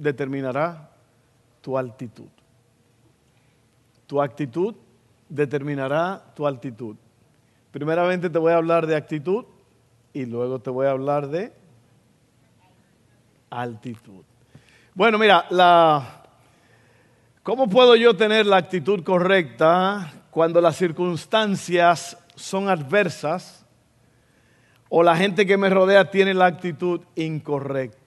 determinará tu altitud. Tu actitud determinará tu altitud. Primeramente te voy a hablar de actitud y luego te voy a hablar de altitud. Bueno, mira, ¿cómo puedo yo tener la actitud correcta cuando las circunstancias son adversas o la gente que me rodea tiene la actitud incorrecta?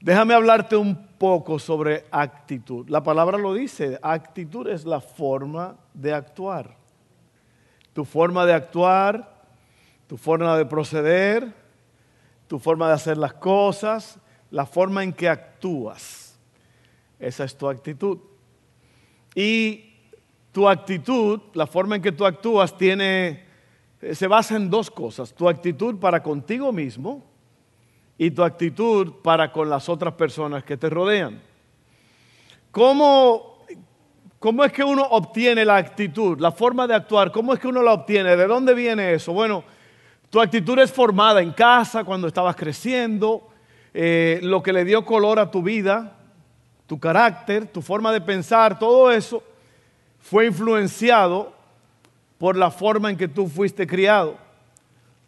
Déjame hablarte un poco sobre actitud. La palabra lo dice, actitud es la forma de actuar. Tu forma de actuar, tu forma de proceder, tu forma de hacer las cosas, la forma en que actúas. Esa es tu actitud. Y tu actitud, la forma en que tú actúas, tiene, se basa en dos cosas. Tu actitud para contigo mismo y tu actitud para con las otras personas que te rodean. ¿Cómo, ¿Cómo es que uno obtiene la actitud, la forma de actuar? ¿Cómo es que uno la obtiene? ¿De dónde viene eso? Bueno, tu actitud es formada en casa, cuando estabas creciendo, eh, lo que le dio color a tu vida, tu carácter, tu forma de pensar, todo eso fue influenciado por la forma en que tú fuiste criado.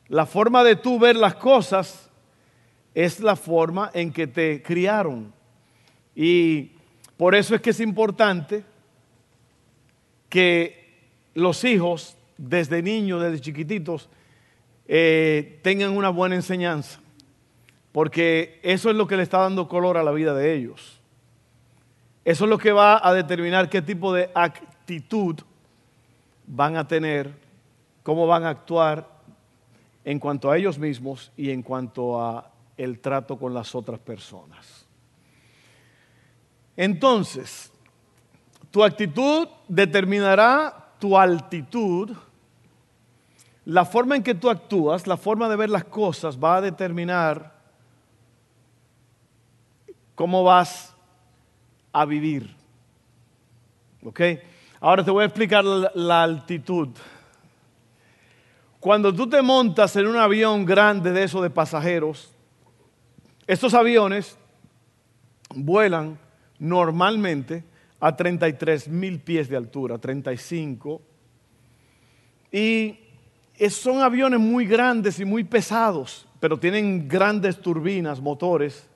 La forma de tú ver las cosas es la forma en que te criaron. Y por eso es que es importante que los hijos, desde niños, desde chiquititos, eh, tengan una buena enseñanza. Porque eso es lo que le está dando color a la vida de ellos. Eso es lo que va a determinar qué tipo de actitud van a tener, cómo van a actuar en cuanto a ellos mismos y en cuanto a el trato con las otras personas. Entonces, tu actitud determinará tu altitud. La forma en que tú actúas, la forma de ver las cosas va a determinar cómo vas a vivir. ¿Ok? Ahora te voy a explicar la, altitud. Cuando tú te montas en un avión grande de esos de pasajeros, estos aviones vuelan normalmente a 33 mil pies de altura, 35. Y son aviones muy grandes y muy pesados, pero tienen grandes turbinas, motores.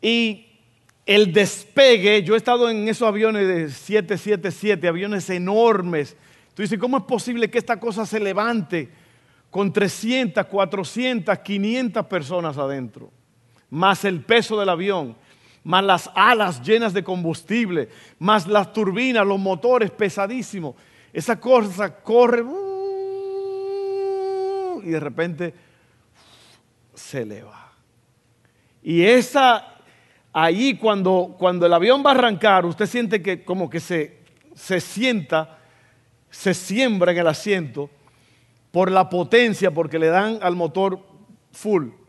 Y el despegue, yo he estado en esos aviones de 777, aviones enormes. Tú dices, ¿cómo es posible que esta cosa se levante con 300, 400, 500 personas adentro? Más el peso del avión, más las alas llenas de combustible, más las turbinas, los motores pesadísimos. Esa cosa corre uh, y de repente se eleva. Y esa, ahí cuando, cuando el avión va a arrancar, usted siente que como que se, se sienta, se siembra en el asiento por la potencia, porque le dan al motor full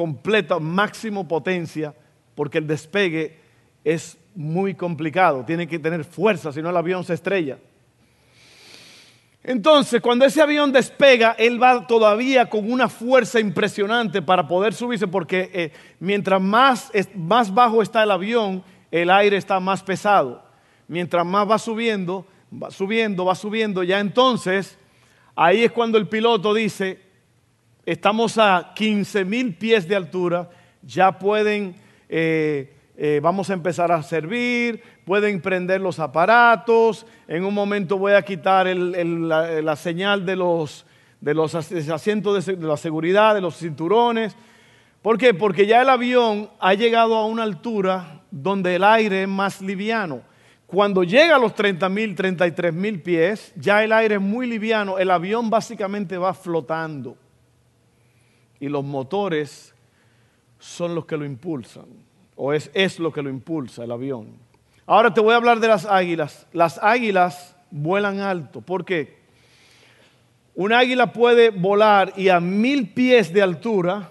completa, máximo potencia, porque el despegue es muy complicado, tiene que tener fuerza, si no el avión se estrella. Entonces, cuando ese avión despega, él va todavía con una fuerza impresionante para poder subirse, porque eh, mientras más, más bajo está el avión, el aire está más pesado. Mientras más va subiendo, va subiendo, va subiendo, ya entonces, ahí es cuando el piloto dice, estamos a 15 mil pies de altura, ya pueden, eh, eh, vamos a empezar a servir, pueden prender los aparatos, en un momento voy a quitar la, señal de los, asientos de, de la seguridad, de los cinturones. ¿Por qué? Porque ya el avión ha llegado a una altura donde el aire es más liviano. Cuando llega a los 30 mil, 33 mil pies, ya el aire es muy liviano, el avión básicamente va flotando y los motores son los que lo impulsan. o es, es lo que lo impulsa, el avión. Ahora te voy a hablar de las águilas. Las águilas vuelan alto. ¿Por qué? Un águila puede volar y a mil pies de altura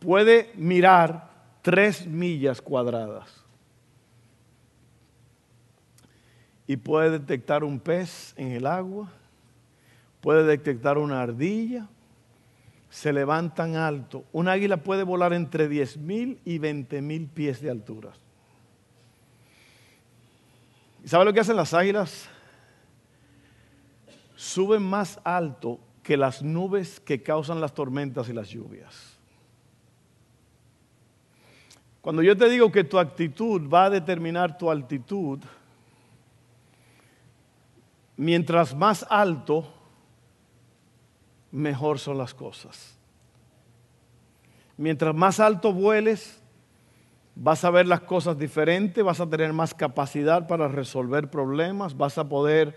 puede mirar tres millas cuadradas. Y puede detectar un pez en el agua, puede detectar una ardilla, se levantan alto. Un águila puede volar entre 10 mil y 20 mil pies de altura. ¿Y sabe lo que hacen las águilas? Suben más alto que las nubes que causan las tormentas y las lluvias. Cuando yo te digo que tu actitud va a determinar tu altitud, mientras más alto, mejor son las cosas. Mientras más alto vueles, vas a ver las cosas diferentes, vas a tener más capacidad para resolver problemas, vas a poder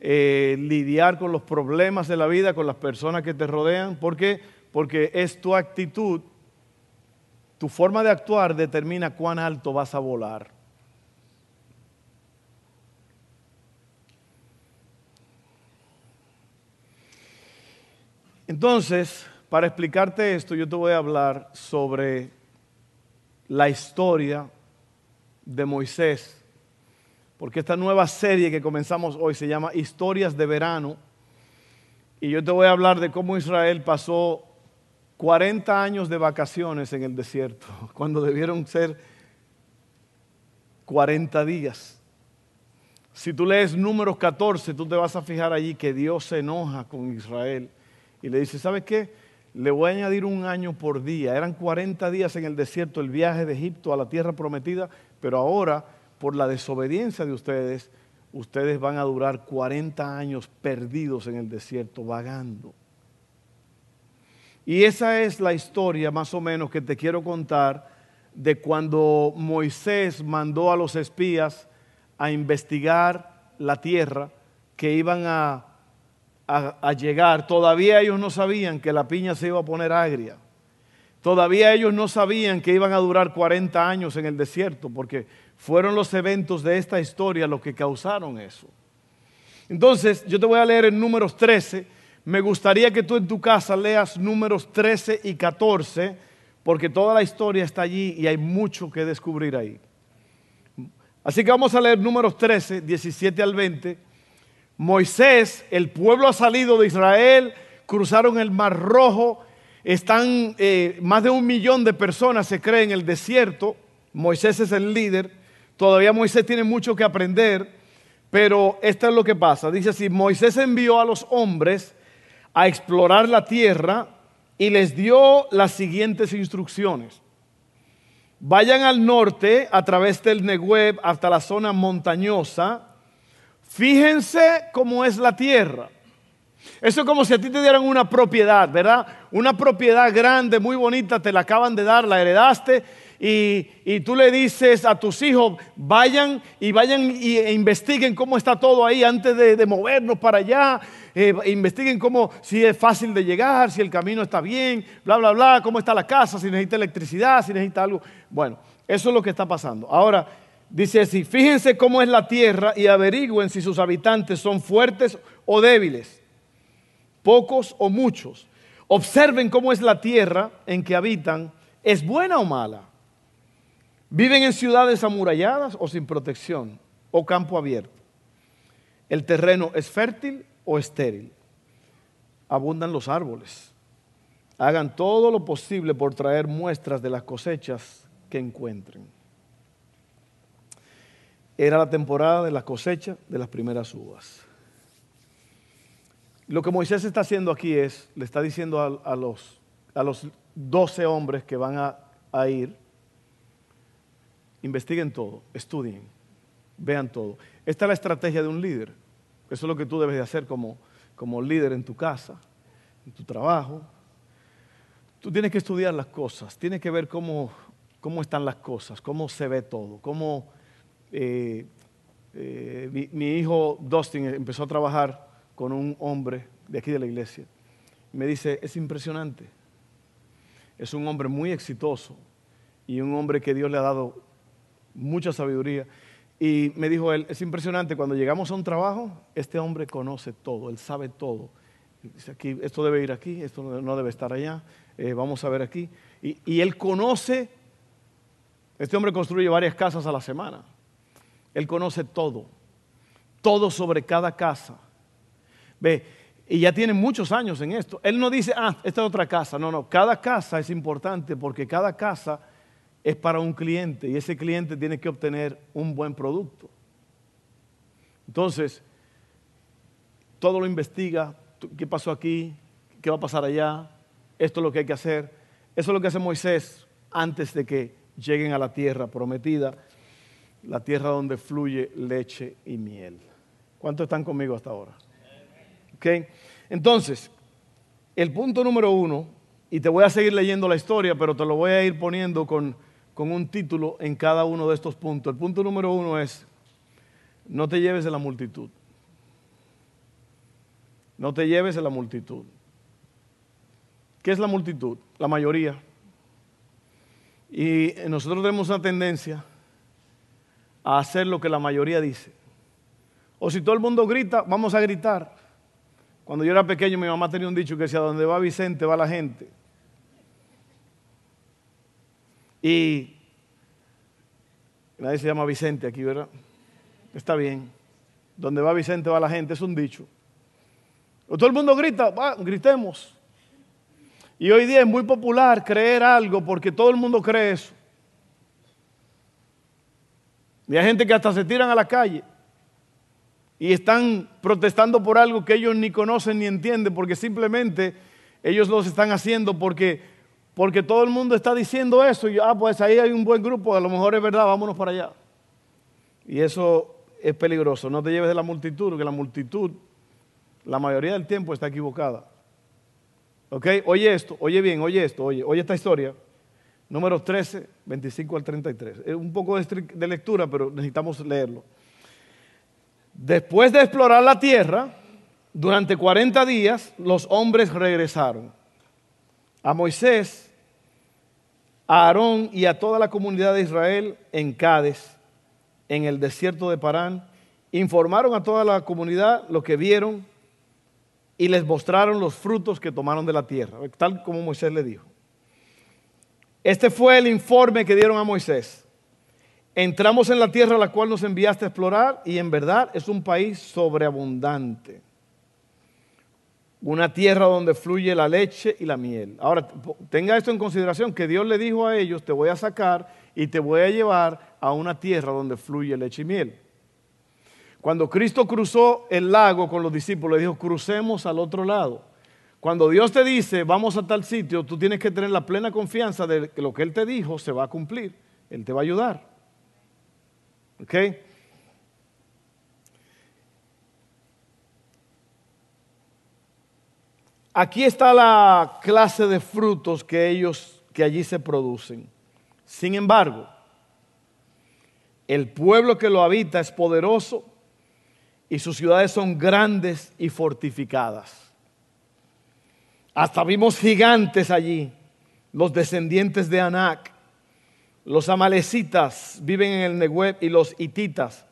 eh, lidiar con los problemas de la vida, con las personas que te rodean. ¿Por qué? Porque es tu actitud tu forma de actuar determina cuán alto vas a volar. Entonces, para explicarte esto, yo te voy a hablar sobre la historia de Moisés, porque esta nueva serie que comenzamos hoy se llama Historias de Verano, y yo te voy a hablar de cómo Israel pasó 40 años de vacaciones en el desierto, cuando debieron ser 40 días. Si tú lees números 14, tú te vas a fijar allí que Dios se enoja con Israel y le dice, ¿sabes qué? Le voy a añadir un año por día. Eran 40 días en el desierto el viaje de Egipto a la tierra prometida, pero ahora, por la desobediencia de ustedes, ustedes van a durar 40 años perdidos en el desierto, vagando. Y esa es la historia más o menos que te quiero contar de cuando Moisés mandó a los espías a investigar la tierra que iban a, llegar. Todavía ellos no sabían que la piña se iba a poner agria. Todavía ellos no sabían que iban a durar 40 años en el desierto, porque fueron los eventos de esta historia los que causaron eso. Entonces, yo te voy a leer en números 13 me gustaría que tú en tu casa leas números 13 y 14, porque toda la historia está allí y hay mucho que descubrir ahí. Así que vamos a leer números 13, 17 al 20. Moisés, el pueblo ha salido de Israel, cruzaron el Mar Rojo, están eh, más de un millón de personas, se cree, en el desierto. Moisés es el líder. Todavía Moisés tiene mucho que aprender, pero esto es lo que pasa. Dice así, Moisés envió a los hombres a explorar la tierra y les dio las siguientes instrucciones. Vayan al norte a través del Negev hasta la zona montañosa. Fíjense cómo es la tierra. Eso es como si a ti te dieran una propiedad, ¿verdad? Una propiedad grande, muy bonita, te la acaban de dar, la heredaste y, tú le dices a tus hijos, vayan y vayan y, e investiguen cómo está todo ahí antes de, movernos para allá, eh, investiguen cómo, si es fácil de llegar, si el camino está bien, bla, bla, bla, cómo está la casa, si necesita electricidad, si necesita algo. Bueno, eso es lo que está pasando. Ahora, dice así, fíjense cómo es la tierra y averigüen si sus habitantes son fuertes o débiles, pocos o muchos. Observen cómo es la tierra en que habitan, ¿es buena o mala? Viven en ciudades amuralladas o sin protección o campo abierto. El terreno es fértil o estéril. Abundan los árboles. Hagan todo lo posible por traer muestras de las cosechas que encuentren. Era la temporada de la cosecha de las primeras uvas. Lo que Moisés está haciendo aquí es, le está diciendo a, los, a los 12 hombres que van a ir, investiguen todo, estudien, vean todo. Esta es la estrategia de un líder. Eso es lo que tú debes de hacer como, como líder en tu casa, en tu trabajo. Tú tienes que estudiar las cosas, tienes que ver cómo, cómo están las cosas, cómo se ve todo, cómo... Eh, eh, mi, hijo Dustin empezó a trabajar con un hombre de aquí de la iglesia. Me dice, es impresionante. Es un hombre muy exitoso, y un hombre que Dios le ha dado mucha sabiduría. Y me dijo él, es impresionante, cuando llegamos a un trabajo, este hombre conoce todo, él sabe todo. Dice aquí, esto debe ir aquí, esto no debe estar allá, eh, vamos a ver aquí. Y él conoce, este hombre construye varias casas a la semana, él conoce todo, todo sobre cada casa. Ve, y ya tiene muchos años en esto. Él no dice, ah, esta es otra casa. No, no, cada casa es importante porque cada casa es para un cliente y ese cliente tiene que obtener un buen producto. Entonces, todo lo investiga, qué pasó aquí, qué va a pasar allá, esto es lo que hay que hacer. Eso es lo que hace Moisés antes de que lleguen a la tierra prometida, la tierra donde fluye leche y miel. ¿Cuántos están conmigo hasta ahora? ¿Okay? Entonces, el punto número uno, y te voy a seguir leyendo la historia, pero te lo voy a ir poniendo con con un título en cada uno de estos puntos. El punto número uno es, no te lleves de la multitud. No te lleves de la multitud. ¿Qué es la multitud? La mayoría. Y nosotros tenemos una tendencia a hacer lo que la mayoría dice. O si todo el mundo grita, vamos a gritar. Cuando yo era pequeño, mi mamá tenía un dicho que decía, donde va Vicente, va la gente. Y nadie se llama Vicente aquí, ¿verdad? Está bien. Donde va Vicente va la gente, es un dicho. O todo el mundo grita, va, gritemos. Y hoy día es muy popular creer algo porque todo el mundo cree eso. Y hay gente que hasta se tiran a la calle y están protestando por algo que ellos ni conocen ni entienden porque simplemente ellos lo están haciendo porque porque todo el mundo está diciendo eso y, ah, pues ahí hay un buen grupo, a lo mejor es verdad, vámonos para allá. Y eso es peligroso, no te lleves de la multitud, porque la multitud, la mayoría del tiempo está equivocada. Oye esto, oye bien, oye esto, oye, oye esta historia. Número 13, 25 al 33. Es un poco de lectura, pero necesitamos leerlo. Después de explorar la tierra, durante 40 días, los hombres regresaron a Moisés, a Aarón y a toda la comunidad de Israel en Cádiz, en el desierto de Parán, informaron a toda la comunidad lo que vieron y les mostraron los frutos que tomaron de la tierra, tal como Moisés le dijo. Este fue el informe que dieron a Moisés. Entramos en la tierra a la cual nos enviaste a explorar y en verdad es un país sobreabundante una tierra donde fluye la leche y la miel. Ahora, tenga esto en consideración, que Dios le dijo a ellos, te voy a sacar y te voy a llevar a una tierra donde fluye leche y miel. Cuando Cristo cruzó el lago con los discípulos, le dijo, crucemos al otro lado. Cuando Dios te dice, vamos a tal sitio, tú tienes que tener la plena confianza de que lo que Él te dijo se va a cumplir. Él te va a ayudar. ¿Ok? Aquí está la clase de frutos que ellos, que allí se producen. Sin embargo, el pueblo que lo habita es poderoso y sus ciudades son grandes y fortificadas. Hasta vimos gigantes allí, los descendientes de Anac. Los amalecitas viven en el Negev y los hititas.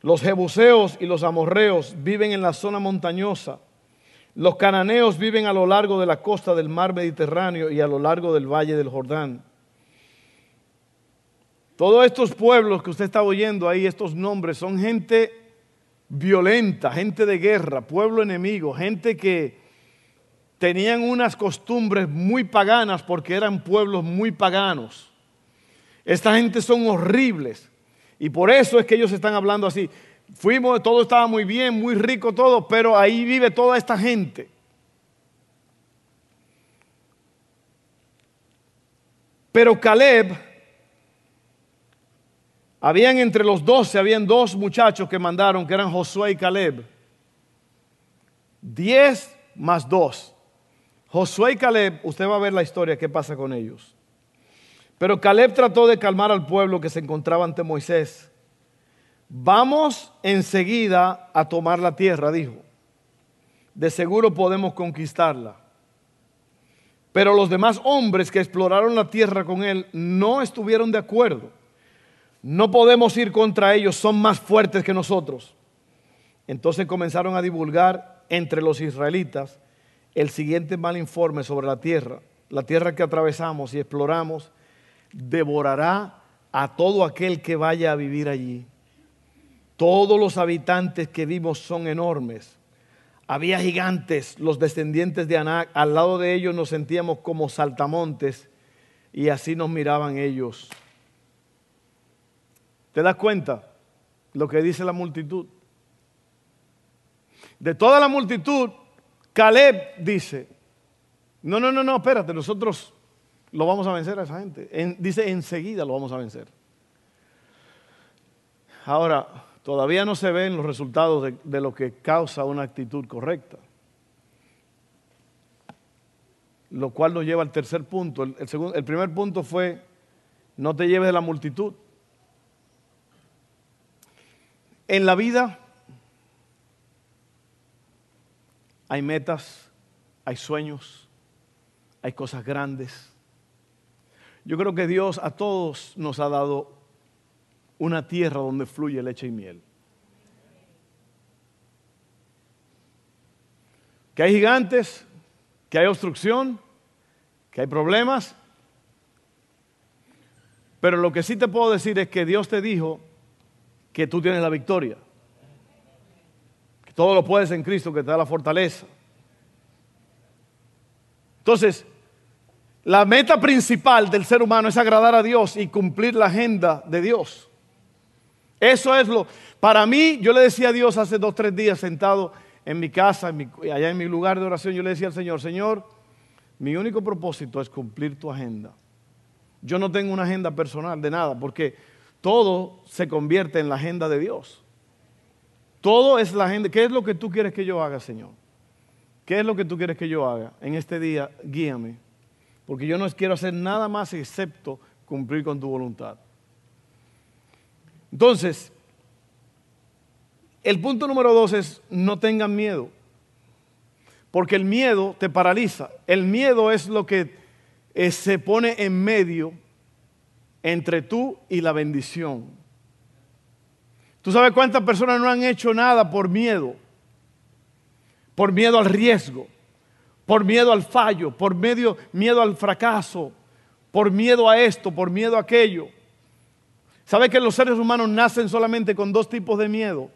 Los jebuseos y los amorreos viven en la zona montañosa. Los cananeos viven a lo largo de la costa del mar Mediterráneo y a lo largo del valle del Jordán. Todos estos pueblos que usted está oyendo ahí, estos nombres, son gente violenta, gente de guerra, pueblo enemigo, gente que tenían unas costumbres muy paganas porque eran pueblos muy paganos. Esta gente son horribles y por eso es que ellos están hablando así. Fuimos, todo estaba muy bien, muy rico todo, pero ahí vive toda esta gente. Pero Caleb, habían entre los doce, habían dos muchachos que mandaron, que eran Josué y Caleb. Diez más dos. Josué y Caleb, usted va a ver la historia, qué pasa con ellos. Pero Caleb trató de calmar al pueblo que se encontraba ante Moisés Vamos enseguida a tomar la tierra, dijo. De seguro podemos conquistarla. Pero los demás hombres que exploraron la tierra con él no estuvieron de acuerdo. No podemos ir contra ellos, son más fuertes que nosotros. Entonces comenzaron a divulgar entre los israelitas el siguiente mal informe sobre la tierra. La tierra que atravesamos y exploramos devorará a todo aquel que vaya a vivir allí. Todos los habitantes que vimos son enormes. Había gigantes, los descendientes de Anac. Al lado de ellos nos sentíamos como saltamontes y así nos miraban ellos. ¿Te das cuenta lo que dice la multitud? De toda la multitud, Caleb dice, no, no, no, no, espérate, nosotros lo vamos a vencer a esa gente. dice, enseguida lo vamos a vencer. Ahora, todavía no se ven los resultados de, lo que causa una actitud correcta. Lo cual nos lleva al tercer punto. El, el primer punto fue, no te lleves de la multitud. En la vida hay metas, hay sueños, hay cosas grandes. Yo creo que Dios a todos nos ha dado una tierra donde fluye leche y miel. Que hay gigantes, que hay obstrucción, que hay problemas. Pero lo que sí te puedo decir es que Dios te dijo que tú tienes la victoria. Todo lo puedes en Cristo que te da la fortaleza. Entonces, la meta principal del ser humano es agradar a Dios y cumplir la agenda de Dios. Eso es lo, para mí, yo le decía a Dios hace dos, tres días sentado en mi casa, allá en mi lugar de oración, yo le decía al Señor, Señor, mi único propósito es cumplir tu agenda. Yo no tengo una agenda personal de nada, porque todo se convierte en la agenda de Dios. Todo es la agenda. ¿Qué es lo que tú quieres que yo haga, Señor? ¿Qué es lo que tú quieres que yo haga en este día? Guíame. Porque yo no quiero hacer nada más excepto cumplir con tu voluntad. Entonces, el punto número dos es no tengan miedo. Porque el miedo te paraliza. El miedo es lo que eh, se pone en medio entre tú y la bendición. ¿Tú sabes cuántas personas no han hecho nada por miedo? Por miedo al riesgo, por miedo al fallo, por miedo al fracaso, por miedo a esto, por miedo a aquello. ¿Sabe que los seres humanos nacen solamente con dos tipos de miedo?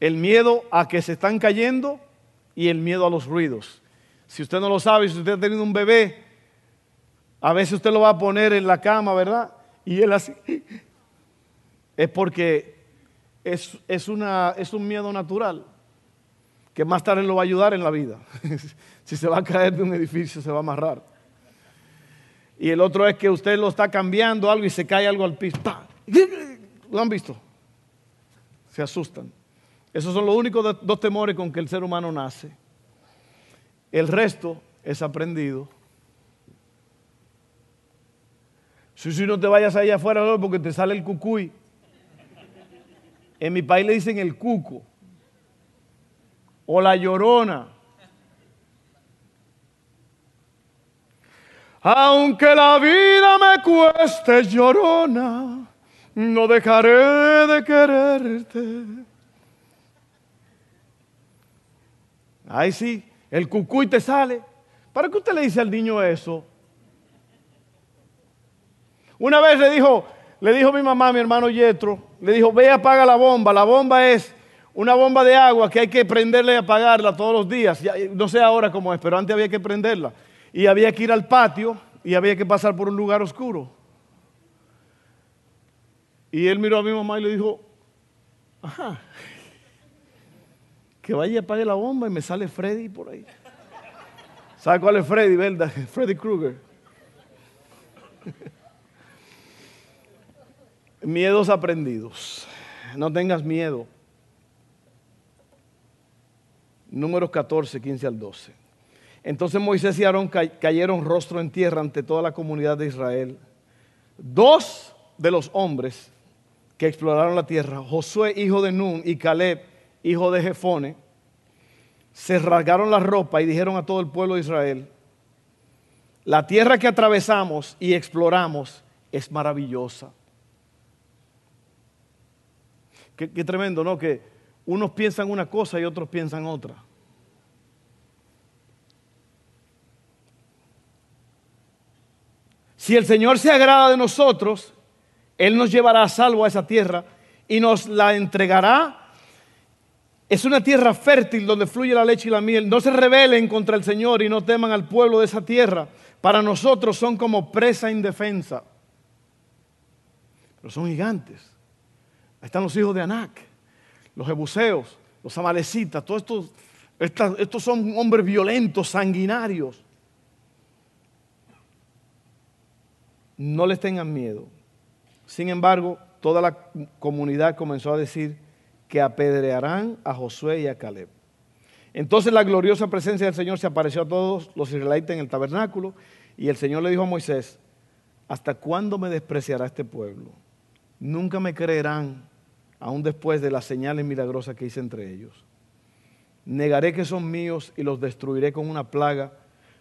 El miedo a que se están cayendo y el miedo a los ruidos. Si usted no lo sabe, si usted ha tenido un bebé, a veces usted lo va a poner en la cama, ¿verdad? Y él así. Es porque es, es, una, es un miedo natural que más tarde lo va a ayudar en la vida. si se va a caer de un edificio, se va a amarrar. Y el otro es que usted lo está cambiando algo y se cae algo al piso. ¿Lo han visto? Se asustan. Esos son los únicos dos temores con que el ser humano nace. El resto es aprendido Si, si no te vayas allá afuera porque te sale el cucuy. En mi país le dicen el cuco. O la llorona. Aunque la vida me cueste llorona, no dejaré de quererte. Ay, sí, el cucuy te sale. ¿Para qué usted le dice al niño eso? Una vez le dijo, le dijo mi mamá, mi hermano Yetro, le dijo, ve apaga la bomba. La bomba es una bomba de agua que hay que prenderla y apagarla todos los días. no sé ahora cómo es, pero antes había que prenderla. Y había que ir al patio y había que pasar por un lugar oscuro. Y él miró a mi mamá y le dijo, ajá, que vaya y apague la bomba y me sale Freddy por ahí. ¿Sabe cuál es Freddy, verdad? Freddy Krueger. Miedos aprendidos. No tengas miedo. Números 14, 15 al 12. Entonces Moisés y Aarón cayeron rostro en tierra ante toda la comunidad de Israel. Dos de los hombres que exploraron la tierra, Josué, hijo de Nun, y Caleb, hijo de Jefone, se rasgaron la ropa y dijeron a todo el pueblo de Israel, La tierra que atravesamos y exploramos es maravillosa. Qué, tremendo, ¿no? Que unos piensan una cosa y otros piensan otra. Si el Señor se agrada de nosotros, Él nos llevará a salvo a esa tierra y nos la entregará. Es una tierra fértil donde fluye la leche y la miel. No se rebelen contra el Señor y no teman al pueblo de esa tierra. Para nosotros son como presa indefensa. Pero son gigantes. Están los hijos de Anac, los jebuseos, los amalecitas. Todos estos, estos son hombres violentos, sanguinarios. No les tengan miedo. Sin embargo, toda la comunidad comenzó a decir que apedrearán a Josué y a Caleb. Entonces la gloriosa presencia del Señor se apareció a todos los israelitas en el tabernáculo y el Señor le dijo a Moisés, ¿hasta cuándo me despreciará este pueblo? Nunca me creerán, aún después de las señales milagrosas que hice entre ellos. Negaré que son míos y los destruiré con una plaga.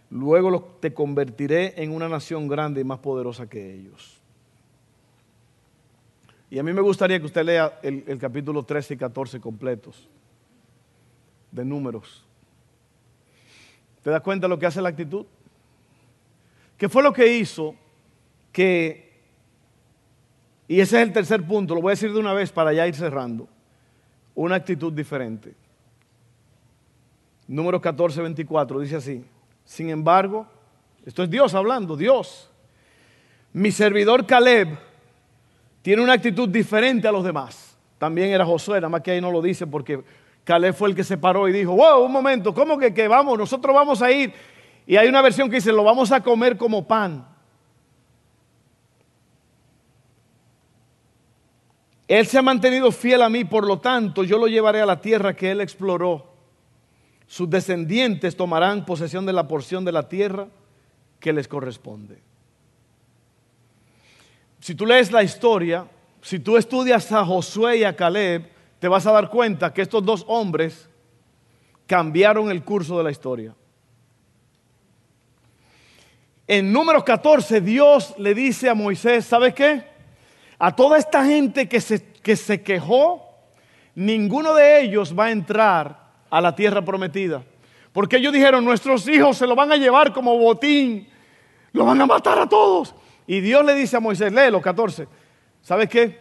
Luego te convertiré en una nación grande y más poderosa que ellos. Y a mí me gustaría que usted lea el, el capítulo 13 y 14 completos de números. ¿Te das cuenta de lo que hace la actitud? ¿Qué fue lo que hizo que, y ese es el tercer punto, lo voy a decir de una vez para ya ir cerrando, una actitud diferente? Número 14, 24, dice así, sin embargo, esto es Dios hablando, Dios, mi servidor Caleb tiene una actitud diferente a los demás. También era Josué, nada más que ahí no lo dice porque Caleb fue el que se paró y dijo, wow, un momento, ¿cómo que, que vamos? Nosotros vamos a ir. Y hay una versión que dice, lo vamos a comer como pan. Él se ha mantenido fiel a mí, por lo tanto yo lo llevaré a la tierra que él exploró. Sus descendientes tomarán posesión de la porción de la tierra que les corresponde. Si tú lees la historia, si tú estudias a Josué y a Caleb, te vas a dar cuenta que estos dos hombres cambiaron el curso de la historia. En número 14, Dios le dice a Moisés, ¿sabes qué? A toda esta gente que se, que se quejó, ninguno de ellos va a entrar a la tierra prometida. Porque ellos dijeron, nuestros hijos se lo van a llevar como botín, lo van a matar a todos. Y Dios le dice a Moisés, léelo 14, ¿sabes qué?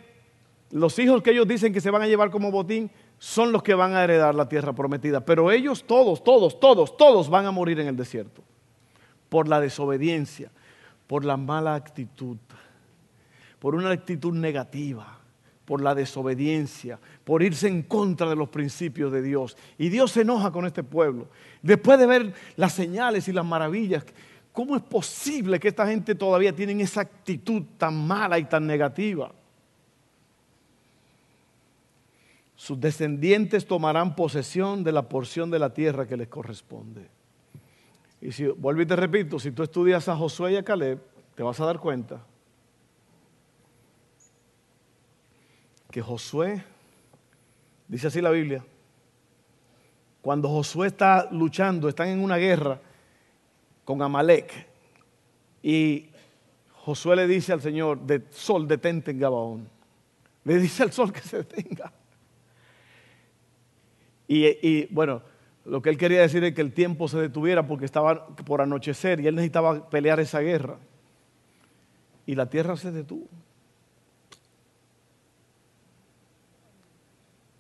Los hijos que ellos dicen que se van a llevar como botín son los que van a heredar la tierra prometida. Pero ellos todos, todos, todos, todos van a morir en el desierto. Por la desobediencia, por la mala actitud, por una actitud negativa, por la desobediencia, por irse en contra de los principios de Dios. Y Dios se enoja con este pueblo. Después de ver las señales y las maravillas, ¿cómo es posible que esta gente todavía tiene esa actitud tan mala y tan negativa? Sus descendientes tomarán posesión de la porción de la tierra que les corresponde. Y si, vuelvo y te repito, si tú estudias a Josué y a Caleb, te vas a dar cuenta que Josué, dice así la Biblia, cuando Josué está luchando, están en una guerra con Amalek, y Josué le dice al Señor, sol, detente en Gabaón. Le dice al sol que se detenga. Y, y, bueno, lo que él quería decir es que el tiempo se detuviera porque estaba por anochecer y él necesitaba pelear esa guerra. Y la tierra se detuvo.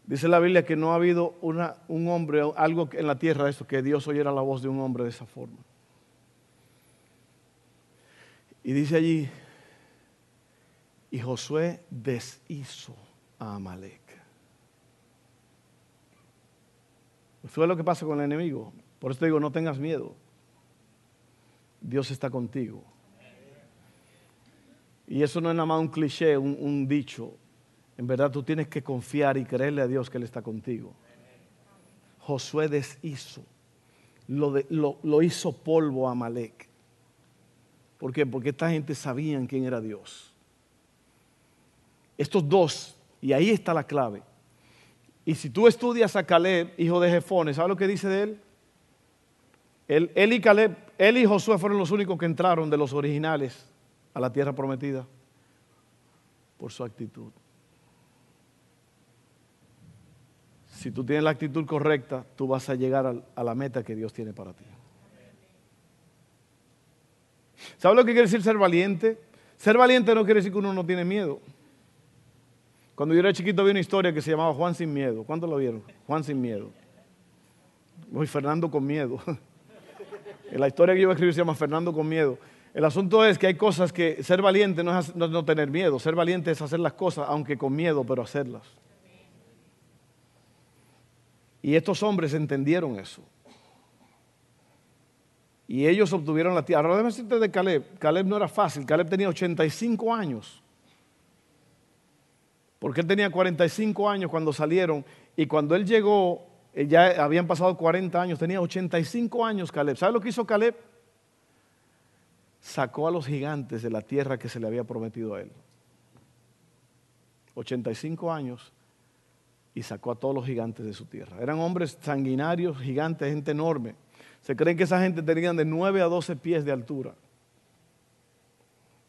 Dice la Biblia que no ha habido una, un hombre, algo en la tierra, eso, que Dios oyera la voz de un hombre de esa forma. Y dice allí, y Josué deshizo a Amalek. Eso es lo que pasa con el enemigo. Por eso digo, no tengas miedo. Dios está contigo. Y eso no es nada más un cliché, un dicho. En verdad tú tienes que confiar y creerle a Dios que Él está contigo. Josué deshizo, lo, lo, hizo polvo a Amalek. ¿Por qué? Porque esta gente sabían quién era Dios. Estos dos, y ahí está la clave. Y si tú estudias a Caleb, hijo de Jefone, ¿sabes lo que dice de él? Caleb él y Josué fueron los únicos que entraron de los originales a la tierra prometida por su actitud. Si tú tienes la actitud correcta, tú vas a llegar a la meta que Dios tiene para ti. ¿Sabes lo que quiere decir ser valiente? Ser valiente no quiere decir que uno no tiene miedo. Cuando yo era chiquito vi una historia que se llamaba Juan sin miedo. ¿Cuántos lo vieron? Juan sin miedo. Voy Fernando con miedo. La historia que yo voy a escribir se llama Fernando con miedo. El asunto es que hay cosas que ser valiente no es no tener miedo. Ser valiente es hacer las cosas, aunque con miedo, pero hacerlas. Y estos hombres entendieron eso. Y ellos obtuvieron la tierra. Ahora déjame decirte de Caleb. Caleb no era fácil. Caleb tenía 85 años. Porque él tenía 45 años cuando salieron. Y cuando él llegó, eh, ya habían pasado 40 años. Tenía 85 años Caleb. ¿Sabe lo que hizo Caleb? Sacó a los gigantes de la tierra que se le había prometido a él. 85 años y sacó a todos los gigantes de su tierra. Eran hombres sanguinarios, gigantes, gente enorme. Se creen que esa gente tenían de 9 a 12 pies de altura.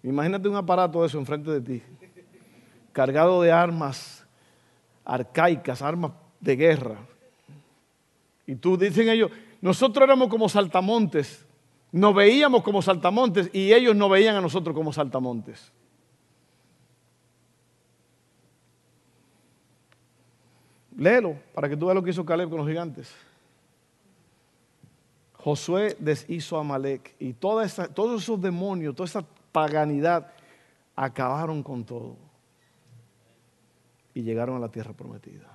Imagínate un aparato de eso enfrente de ti, cargado de armas arcaicas, armas de guerra. Y tú dicen ellos, nosotros éramos como saltamontes, nos veíamos como saltamontes y ellos no veían a nosotros como saltamontes. Léelo para que tú veas lo que hizo Caleb con los gigantes. Josué deshizo a Amalek y toda todos esos demonios, toda esa paganidad, acabaron con todo y llegaron a la tierra prometida.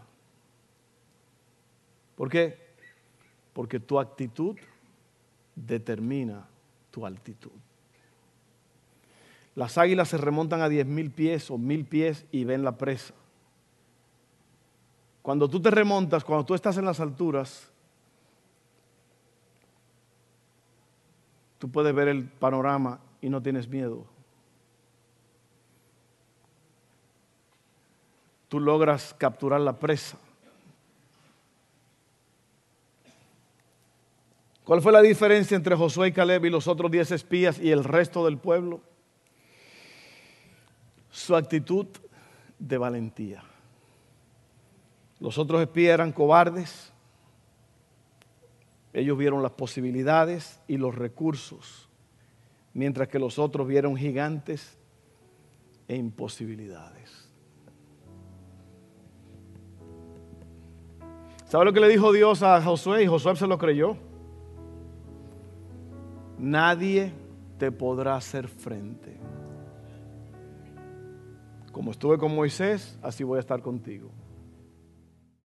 ¿Por qué? Porque tu actitud determina tu altitud. Las águilas se remontan a diez mil pies o mil pies y ven la presa. Cuando tú te remontas, cuando tú estás en las alturas, tú puedes ver el panorama y no tienes miedo. Tú logras capturar la presa. ¿Cuál fue la diferencia entre Josué y Caleb y los otros diez espías y el resto del pueblo? Su actitud de valentía. Los otros espías eran cobardes, ellos vieron las posibilidades y los recursos, mientras que los otros vieron gigantes e imposibilidades. ¿Sabe lo que le dijo Dios a Josué? Y Josué se lo creyó. Nadie te podrá hacer frente. Como estuve con Moisés, así voy a estar contigo.